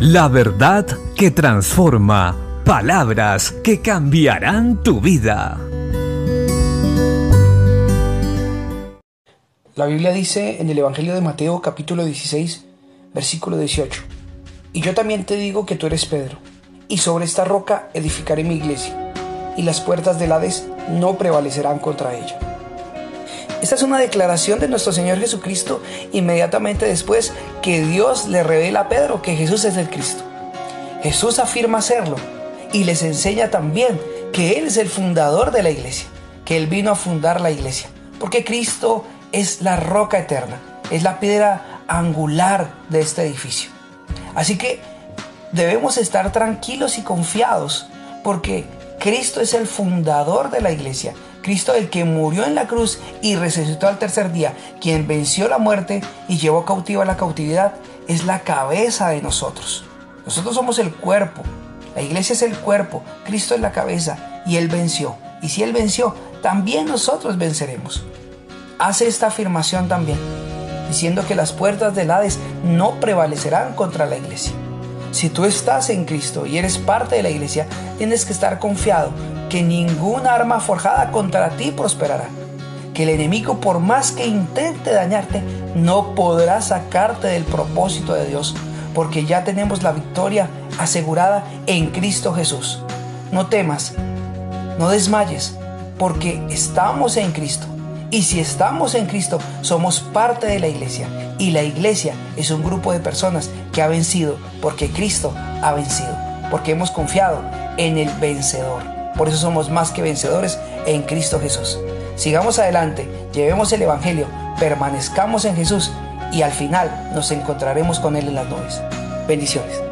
La verdad que transforma. Palabras que cambiarán tu vida. La Biblia dice en el Evangelio de Mateo capítulo 16, versículo 18. Y yo también te digo que tú eres Pedro, y sobre esta roca edificaré mi iglesia, y las puertas del Hades no prevalecerán contra ella. Esta es una declaración de nuestro Señor Jesucristo inmediatamente después que Dios le revela a Pedro que Jesús es el Cristo. Jesús afirma serlo y les enseña también que Él es el fundador de la iglesia, que Él vino a fundar la iglesia, porque Cristo es la roca eterna, es la piedra angular de este edificio. Así que debemos estar tranquilos y confiados, porque Cristo es el fundador de la iglesia Cristo el que murió en la cruz y resucitó al tercer día, quien venció la muerte y llevó cautiva la cautividad, es la cabeza de nosotros. Nosotros somos el cuerpo, la iglesia es el cuerpo, Cristo es la cabeza y Él venció. Y si Él venció, también nosotros venceremos. Hace esta afirmación también, diciendo que las puertas del Hades no prevalecerán contra la iglesia. Si tú estás en Cristo y eres parte de la iglesia, tienes que estar confiado que ninguna arma forjada contra ti prosperará. Que el enemigo, por más que intente dañarte, no podrá sacarte del propósito de Dios, porque ya tenemos la victoria asegurada en Cristo Jesús. No temas, no desmayes, porque estamos en Cristo. Y si estamos en Cristo, somos parte de la iglesia. Y la iglesia es un grupo de personas que ha vencido, porque Cristo ha vencido, porque hemos confiado en el vencedor. Por eso somos más que vencedores en Cristo Jesús. Sigamos adelante, llevemos el Evangelio, permanezcamos en Jesús y al final nos encontraremos con Él en las nubes. Bendiciones.